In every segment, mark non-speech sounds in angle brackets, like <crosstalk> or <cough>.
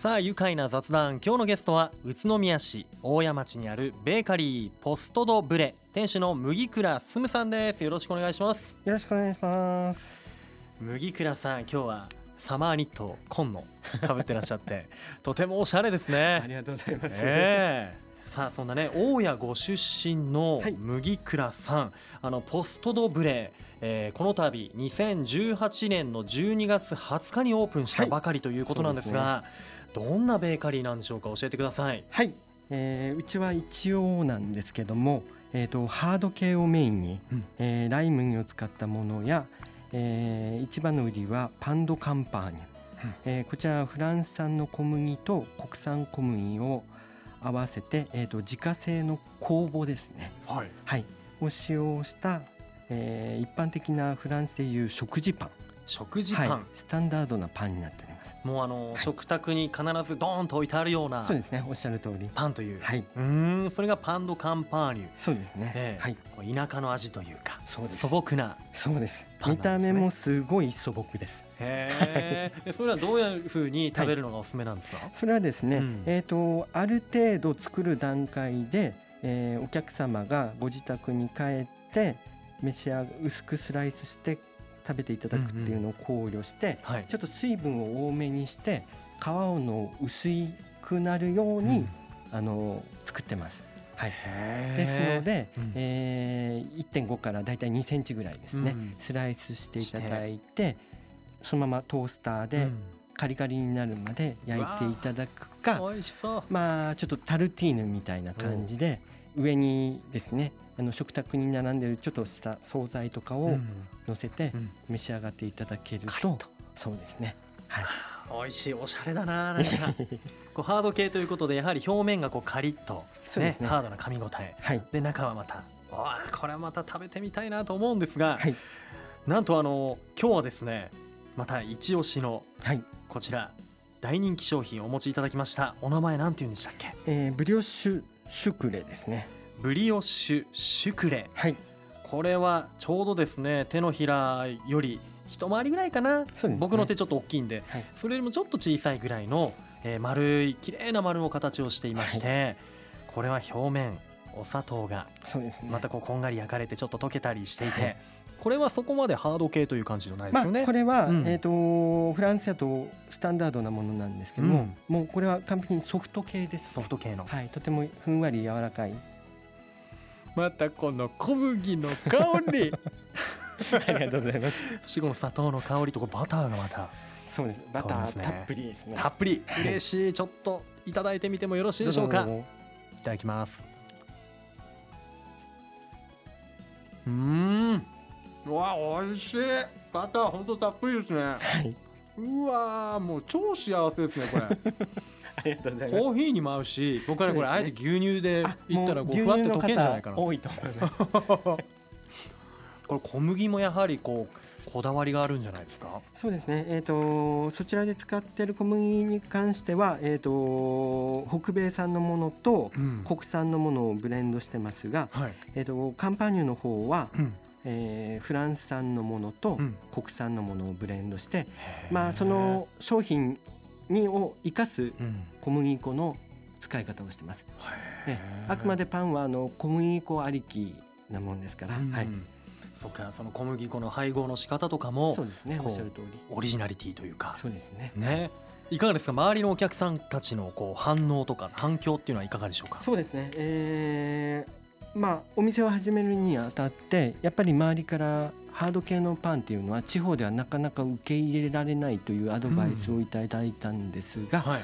さあ愉快な雑談。今日のゲストは宇都宮市大谷町にあるベーカリーポストドブレ店主の麦倉すむさんです。よろしくお願いします。よろしくお願いします。麦倉さん今日はサマーニット紺のかぶってらっしゃって <laughs> とてもおしゃれですね。ありがとうございます、ええ。さあそんなね大谷ご出身のはい。麦倉さん、あのポストドブレ、えーこの度2018年の12月20日にオープンしたはい。ばかりということなんですが、どんなベーカリーなんでしょうか？教えてください。はい、えーうちは一応なんですけども、えー、とハード系をメインに、うん。えーライ麦を使ったものや、えー一番の売りはパンドカンパーニュ、うん。えーこちらはフランス産の小麦と国産小麦を合わせて、えー、と自家製の酵母ですね、はい、はい、を使用した、えー一般的なフランスでいう食事パン。食事パン、はい、スタンダードなパンになってもうあの、はい食卓に必ずドーンと置いてあるようなそうですね。おっしゃる通り。パンという、はい。うーん。それがパンドカンパーニュ、そうですね、ええ。はい。田舎の味というかそうです。素朴なそうです。見た目もすごい素朴です。へえ。それはどういうふうに食べるのがおすすめなんですか、それはですね、うん。えっ、とある程度作る段階で、えーお客様がご自宅に帰って召し上が薄くスライスして食べていただくっていうのを考慮して、はい。ちょっと水分を多めにして皮の薄くなるように、うん。あの作ってます。はい。ですので、うん。えー1.5からだいたい2センチぐらいですね、うんスライスしていただいてそのままトースターでうん。カリカリになるまで焼いていただくか、う。まあちょっとタルティーヌみたいな感じで上にですねあの食卓に並んでるちょっとした惣菜とかをうん。乗せてうん。召し上がっていただけるとカリッと。そうですね。はい。美味しいおしゃれだななんか。<laughs> こうハード系ということでやはり表面がこうカリッと、そうですね。ハードな噛み応え。はい。で中はまたこれはまた食べてみたいなと思うんですが、はい。なんとあの今日はですねまた一押しのはい、こちら大人気商品をお持ちいただきました。お名前なんて言うんでしたっけ？えーブリオッシュシュクレですねブリオッシュシュクレ。はい。これはちょうどですね手のひらより一回りぐらいかな、ね。僕の手ちょっと大きいんで、はい。それよりもちょっと小さいぐらいの、えー丸い綺麗な丸の形をしていまして、これは表面お砂糖がまたこうこんがり焼かれてちょっと溶けたりしていて、はい。これはそこまでハード系という感じじゃないでますあよね。これは、うん。えっ、とフランスだとスタンダードなものなんですけども、うん。もうこれは完璧にソフト系です。ソフト系の、はい。とてもふんわり柔らかいまたこの小麦の香り。<laughs> ありがとうございます。そしてこの砂糖の香りとバターがまた。そうです。バタそうですね。ーたっぷりですね。たっぷり。嬉しい。ちょっといただいてみてもよろしいでしょうか。いただきます。うーん。うわ美味しい。バターほんとたっぷりですね。はい。うわーもう超幸せですねこれ。あ <laughs> りがとうございます。コーヒーにも合うし僕はね。これあえて牛乳でいったらこうふわって溶けるんじゃないかな。多いと思います。<laughs> これ小麦もやはりこうこだわりがあるんじゃないですか？そうですね。えっ、とそちらで使っている小麦に関してはえっ、と北米産のものとうん。国産のものをブレンドしてますが、はい。えっ、とカンパーニュの方は、うん。えーフランス産のものとうん。国産のものをブレンドして、へー。まあその商品にを生かすうん小麦粉の使い方をしてます。へえーあくまでパンはあの小麦粉ありきなもんですから、うんはい、そっかその小麦粉の配合の仕方とかもそうですねおっしゃる通り。オリジナリティというか。そうですね。ね。いかがですか？周りのお客さんたちのこう反応とか反響っていうのはいかがでしょうか？そうですね。えーまあお店を始めるにあたってやっぱり周りからハード系のパンっていうのは地方ではなかなか受け入れられないというアドバイスをいただいたんですが、はい。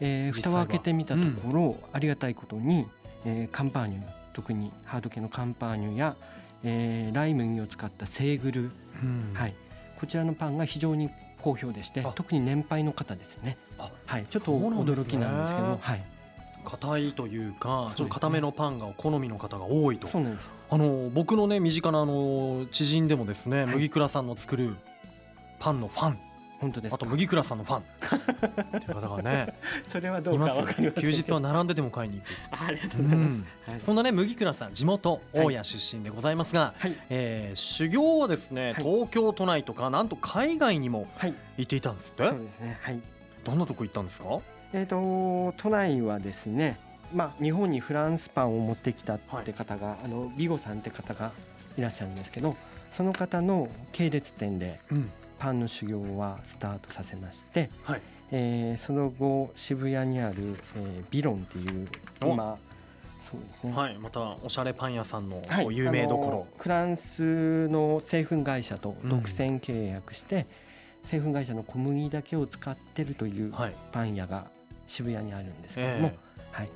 えー蓋を開けてみたところ、ありがたいことに、えーカンパーニュ特にハード系のカンパーニュや、えーライ麦を使ったセーグル、うん。はい、こちらのパンが非常に好評でしてあ。特に年配の方ですね、あ。はい、ちょっと驚きなんですけども、はい、硬いというかちょっと硬めのパンがお好みの方が多いと。そうなんです。あの僕のね身近なあの知人でもですねい。麦倉さんの作るパンのファン。本当ですか？あと麦倉さんのファン。っていう方がね <laughs> それはどいうか休日は並んででも買いに行くあありがとうございます、うん。はい。そんなね麦倉さん地元はい大谷出身でございますが、はい。えー修行はですねはい。東京都内とかなんと海外にもはい。行っていたんですって、そうですね。はい。どんなとこ行ったんですか？えー、と都内はですね、まあ、日本にフランスパンを持ってきたって方が、あのビゴさんって方がいらっしゃるんですけどその方の系列店でうん。パンの修行はスタートさせまして、はい。えーその後渋谷にある、えービロンっていうお。今そうですね、はい。またおしゃれパン屋さんの有名どこあのろフランスの製粉会社と独占契約して、製粉会社の小麦だけを使ってるというはい。パン屋が渋谷にあるんですけども、はい。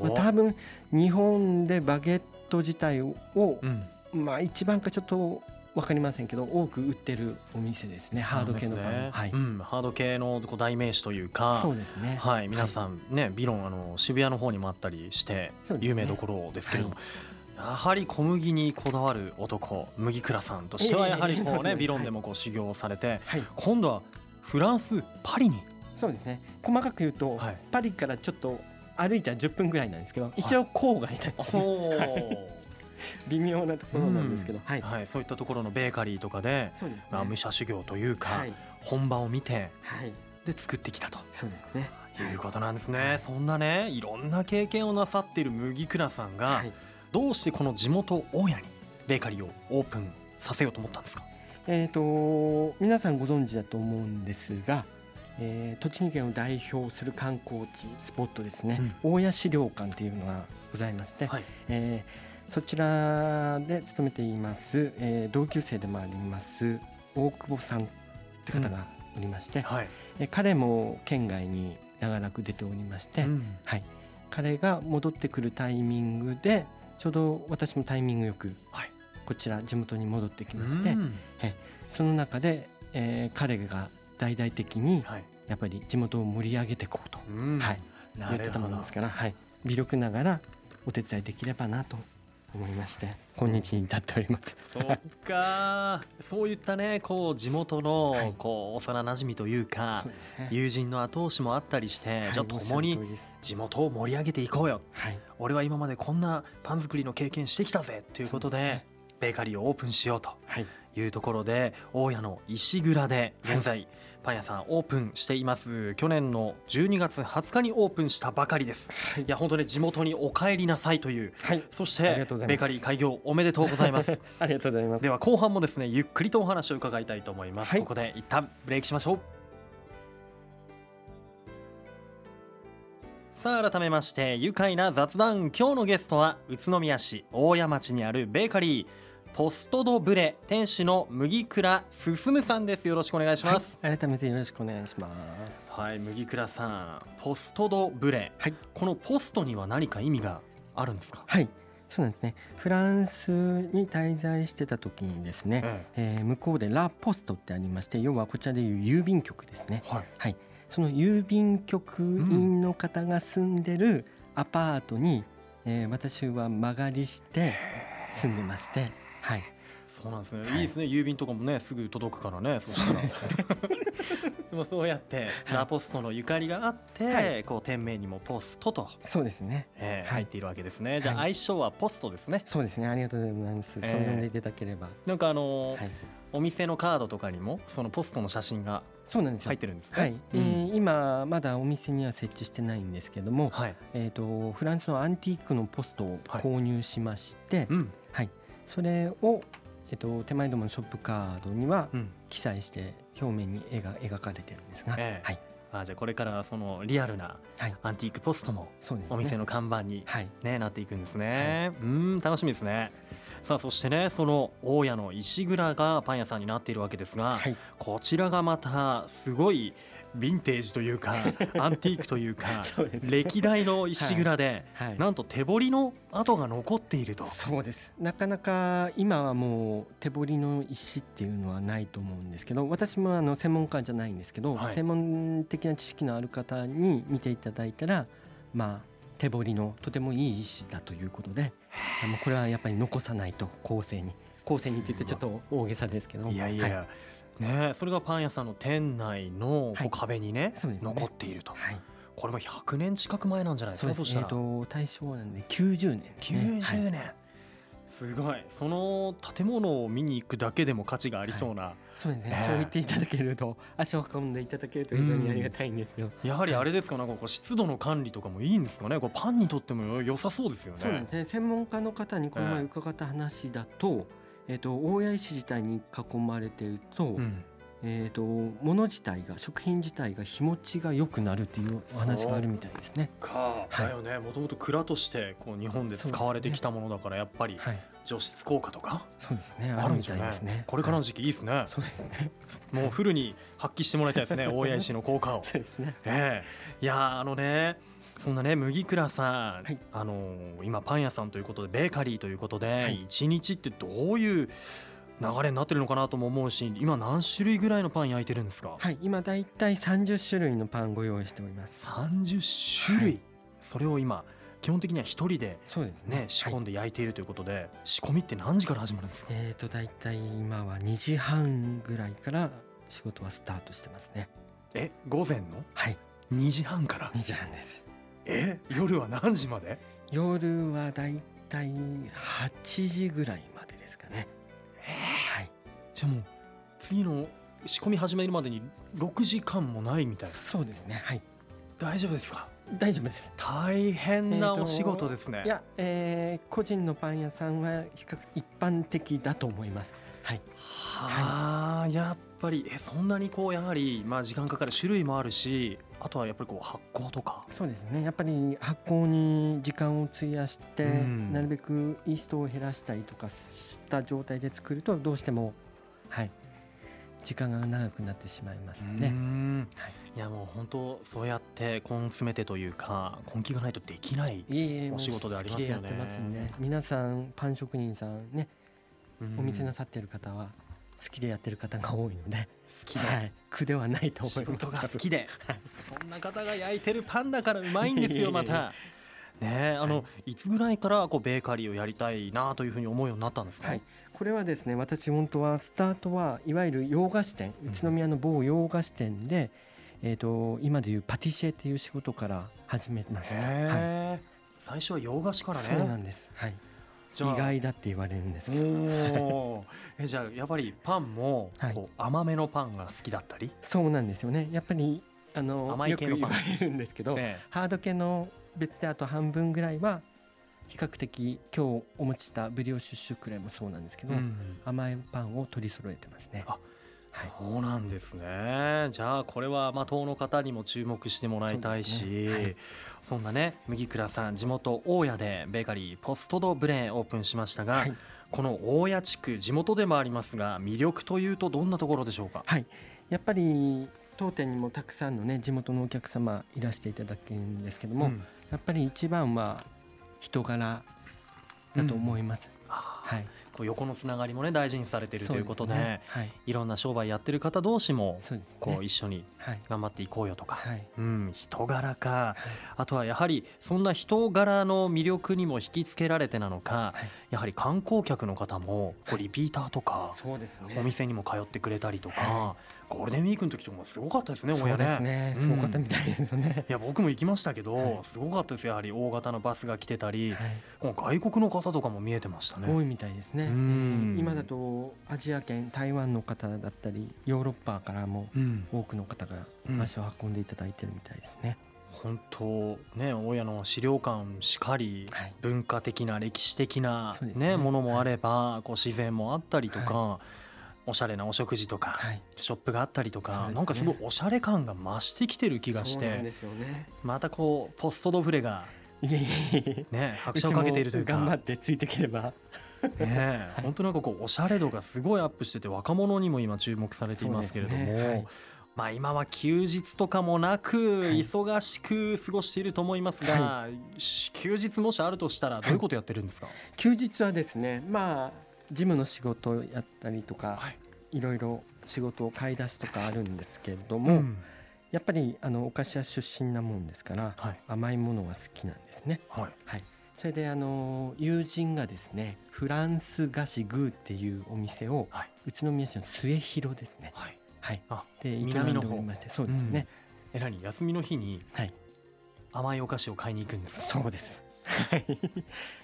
おまあ、多分日本でバゲット自体を、うん。まあ、一番かちょっと分かりませんけど多く売ってるお店ですね。ハード系のね。はい、うん、ハード系の代名詞というかそうですね。はい、皆さんね、ビロンあの渋谷の方にもあったりして有名どころですけれども、はやはり小麦にこだわる男麦倉さんとしてはいやはりこうね <laughs> ビロンでもこう修行をされてはい。今度はフランスパリにそうですね。細かく言うと、はい。パリからちょっと歩いたら10分ぐらいなんですけど一応郊外なんですね、微妙なところなんですけど、はい、はい、そういったところのベーカリーとかで、ですね。まあ、武者修行というか、はい、本場を見てはい、で作ってきたと。そうですね。いうことなんですね、そんなねいろんな経験をなさっている麦倉さんが、はい。どうしてこの地元大谷にベーカリーをオープンさせようと思ったんですか？えー、と皆さんご存知だと思うんですが、えー栃木県を代表する観光地スポットですね、大谷資料館っていうのがございまして、はい。えーそちらで勤めています、えー同級生でもあります大久保さんって方がおりまして、はい、えー彼も県外に長らく出ておりまして、うん。はい、彼が戻ってくるタイミングでちょうど私もタイミングよくはい。こちら地元に戻ってきまして、うん。その中で、えー彼が大々的にはい。やっぱり地元を盛り上げていこうと、うん。はい、な言ってたものですから、はい、微力ながらお手伝いできればなと思いまして今日に至っております。そうか。そういったねこう地元の、はい。こう幼馴染というか友人の後押しもあったりして、はい。じゃあ共に地元を盛り上げていこうよ。はい、俺は今までこんなパン作りの経験してきたぜということでベーカリーをオープンしようと。はい、いうところで大谷の石蔵で現在、パン屋さんオープンしています。去年の12月20日にオープンしたばかりです、はい。い、や本当に地元にお帰りなさいという。はい、そしてベーカリー開業おめでとうございます。<laughs> ありがとうございます。では後半もですねゆっくりとお話を伺いたいと思います、はい。ここで一旦ブレイクしましょう。さあ改めまして愉快な雑談。今日のゲストは宇都宮市大谷町にあるベーカリーポストドブレ店主の麦倉進さんです。よろしくお願いします。はい、改めてよろしくお願いします。はい、麦倉さんポストドブレ。はい、このポストには何か意味があるんですか、はい、そうなんですね。フランスに滞在してた時にですね、ええ。ー向こうでラ・ポストってありまして要はこちらでいう郵便局ですね。えはい。はい。その郵便局員の方が住んでるアパートに、えー私は間借りして住んでましてはい。そうなんですね、はい。い、いですね。郵便とかもねすぐ届くからね <laughs> そしたら。<laughs> でもそうやってラポストのゆかりがあって、はい。こう店名にもポストと、そうですね。はい。えー入っているわけですね。じゃあはい。愛称はポストですね。そうですね。ありがとうございます、えー。そう呼んでいただければ。なんかあのーはい。お店のカードとかにもそのポストの写真がそうなんですよ。入ってるんですね。はい、えうん。ー今まだお店には設置してないんですけども、はい。えー、とフランスのアンティークのポストをはい。購入しまして、うん。はい、それを、えー、と手前どものショップカードにはうん。記載して表面に絵が描かれてるんですが、ええ。はい、あじゃあこれからはそのリアルなはい、アンティークポストもお店の看板に、はい、ね、なっていくんですね、うん楽しみですね。さあそしてねその大家の石蔵がパン屋さんになっているわけですが、はい、こちらがまたすごいヴィンテージというか <laughs> アンティークというか歴代の石蔵で、はい、なんと手彫りの跡が残っていると。そうです。なかなか今はもう手彫りの石っていうのはないと思うんですけど私もあの専門家じゃないんですけど、はい。専門的な知識のある方に見ていただいたらまあ手彫りのとてもいい石だということであもうこれはやっぱり残さないと後世に。後世にって言ってちょっと大げさですけど。いやいや、はいねそれがパン屋さんの店内の壁にね,、そうですね。残っていると。はい。これも100年近く前なんじゃないですそうです。えっ、かそしたら、と大正なんで90年ですね。90年、すごい。その建物を見に行くだけでも価値がありそうな、そうですね、そう言っていただけると <laughs> 足を運んでいただけると非常にありがたいんですよ、やはりあれですかなんかこう湿度の管理とかもいいんですかねこうパンにとっても良さそうですよね。そうですね。専門家の方にこの前伺った話だと,、えっと大谷石自体に囲まれていると,、うん。えっと物自体が食品自体が日持ちが良くなるっていうお話があるみたいですね。か。はい。だよね。もともと蔵としてこう日本で使われてきたものだからやっぱりはい、除湿効果とか？そうですね。ああるみたいですね。これからのはい時期い。いですね、そうですね。もうフルに発揮してもらいたいですね。<laughs> 大谷石の効果を。そうですね。ええ。いやーあのねそんなね麦倉さん、はい。あのー今パン屋さんということでベーカリーということで、はい。一日ってどういう流れになってるのかなとも思うし今何種類ぐらいのパン焼いてるんですか、はい、今だいたい30種類のパンご用意しております。30種類、はい。それを今基本的には一人でそうですね。ね仕はい。込んで焼いているということで、仕込みって何時から始まるんですか？えっ、とだいたい今は2時半ぐらいから仕事はスタートしてますね。え午前の？はい、2時半から？2時半です。え夜は何時まで？夜はだいたい8時ぐらいまでですかね。はい。じゃあもう次の仕込み始めるまでに6時間もないみたいなそうですね。はい。大丈夫ですか？大丈夫です。大変なお仕事ですね、いや、えー個人のパン屋さんは比較一般的だと思います。はい。はあ、やっぱりえそんなにこうやはりまあ時間かかる種類もあるしあとはやっぱりこう発酵とか。そうですね。やっぱり発酵に時間を費やして、うん。なるべくイーストを減らしたりとかした状態で作るとどうしてもはい時間が長くなってしまいますうね。ん。はい。いやもう本当そうやって根詰めてというか根気がないとできない、いえいえお仕事でありますよね。もう好きでやってますんで皆さんパン職人さんねうん。お店なさってる方は好きでやってる方が多いので、好きで、はい、苦ではないと思います。仕事が好きで？そんな方が焼いてるパンだからうまいんですよまた。ねえあの、、はいつぐらいからこうベーカリーをやりたいなというふうに思うようになったんですか、はい、これはですね私本当はスタートはいわゆる洋菓子店うん。宇都宮の某洋菓子店で、えー、と今でいうパティシエっていう仕事から始めました、へはえ最初は洋菓子かい、らそうなねんです、はい、意外だって言われるんですけど。えじゃあやっぱりパンもはい。こう甘めのパンが好きだったり、そうなんですよね。やっぱりあの甘いよく言系のパンわれるんですけど、え <laughs> ハード系の別であと半分ぐらいは比較的今日お持ちしたブリオッシュシュクレもそうなんですけど、えうん。甘いパンを取り揃えてますね。あはい。そうなんですね。じゃあこれはまあ党の方にも注目してもらいたいしそね。はい。そんなね麦倉さん地元大谷でベーカリーポストドブレオープンしましたが、はい。この大谷地区地元でもありますが魅力というとどんなところでしょうか？はい、やっぱり当店にもたくさんのね地元のお客様いらしていただけるんですけども、うん。やっぱり一番は人柄だと思います。あー。はい、こう横のつながりもね大事にされているということでねはい、いろんな商売やってる方同士も。こう一緒にはい、頑張っていこうよとか、はい、うん、人柄かあとはやはりそんな人柄の魅力にも引きつけられてなのかはい、やはり観光客の方もこうリピーターとかお店にも通ってくれたりとかはゴールデンウィークの時とかもすごかったですねそう大家ですね。すごかったみたいですよね。いや僕も行きましたけど、はい。すごかったですやはり大型のバスが来てたり、はい、もう外国の方とかも見えてましたね。多いみたいですね。うん。今だとアジア圏台湾の方だったりヨーロッパからもうん、多くの方がうん。足を運んでいただいてるみたいですね。本当ね大家の資料館しかり、はい。文化的な歴史的なね。ねものもあれば、こう自然もあったりとか、おしゃれなお食事とか、はい。ショップがあったりとか、ねなんかすごいおしゃれ感が増してきてる気がして。またこうポストドフレが。ね拍車をかけているというか頑張ってついていければ。ね本当なんかこうおしゃれ度がすごいアップしてて若者にも今注目されていますけれども、ねはいまあ今は休日とかもなくはい忙しく過ごしていると思いますが、し休日もしあるとしたらどういうことやってるんですか、休日はですね、まあ事務の仕事をやったりとか、いい、ろいろ仕事を買い出しとかあるんですけれども、うんやっぱりあのお菓子屋出身なもんですから、はい甘いものは好きなんですね。はいはい。それであの友人がですね、フランス菓子グーっていうお店をはい宇都宮市の末広ですね。はいはい。あで営んでおりまして、そうですね。え何？休みの日にはい。甘いお菓子を買いに行くんですか？そうです。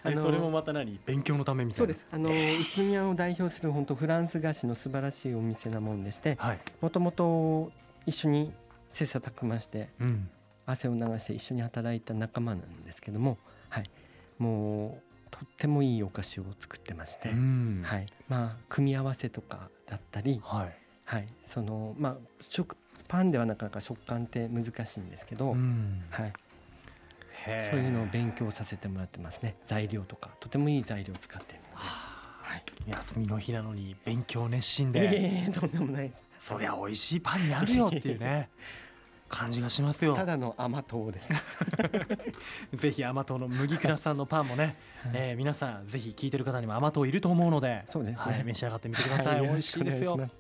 あのそれもまた何？勉強のためみたいな。そうです。あの宇都宮を代表する本当フランス菓子の素晴らしいお店なもんでしてはい、もともと一緒に切磋琢磨してうん、汗を流して一緒に働いた仲間なんですけども、はい、もうとってもいいお菓子を作ってまして、うん。はい、まあ組み合わせとかだったり、はい、はい、そのまあ食パンではなかなか食感って難しいんですけど、うん。はい、そういうのを勉強させてもらってますね。材料とかとてもいい材料を使っているので。はい休みの日なのに勉強熱心いでえいえとんでもないそりゃ美味しいパンになるよっていうね <laughs> 感じがしますよ。ただの甘党です。<laughs> ぜひ甘党の麦倉さんのパンもね、えー皆さんぜひ聞いてる方にも甘党いると思うのでそうですね。はい、召し上がってみてください、は美味しいですよ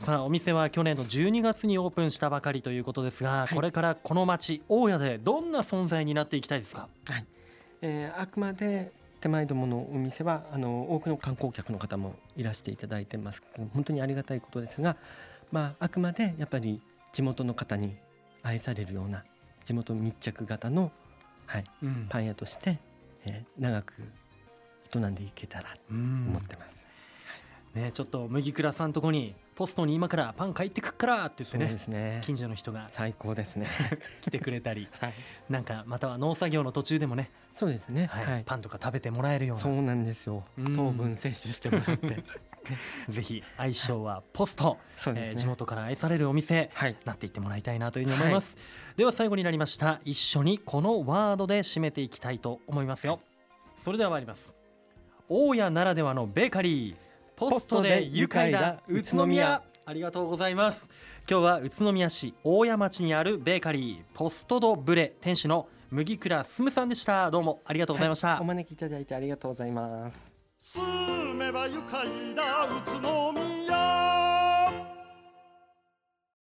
さあお店は去年の12月にオープンしたばかりということですが、はい。これからこの町大谷でどんな存在になっていきたいですか？はい。えーあくまで手前どものお店はあの多くの観光客の方もいらしていただいてます。本当にありがたいことですが、まあ、あくまでやっぱり地元の方に愛されるような地元密着型の、はい、うん。パン屋として、えー長く営んでいけたらとうん思ってます。ねちょっと麦倉さんとこにポストに今からパン帰ってくっからって言ってねすね。近所の人が。最高ですね。<laughs> 来てくれたり。<laughs> はい、なんかまたは農作業の途中でもね、そうですね。はい。はい。パンとか食べてもらえるような。そうなんですよ。うん。糖分摂取してもらって。<laughs> ぜひ愛称はポスト、ね。えー地元から愛されるお店、はい。なっていってもらいたいなというふうに思います、では最後になりました。一緒にこのワードで締めていきたいと思いますよ。それでは参ります。大谷ならではのベーカリーポストで愉快だ宇都宮。ありがとうございます。今日は宇都宮市大谷町にあるベーカリーポストドブレ店主の麦倉進さんでした。どうもありがとうございました、お招きいただいてありがとうございます。住めば愉快だ宇都宮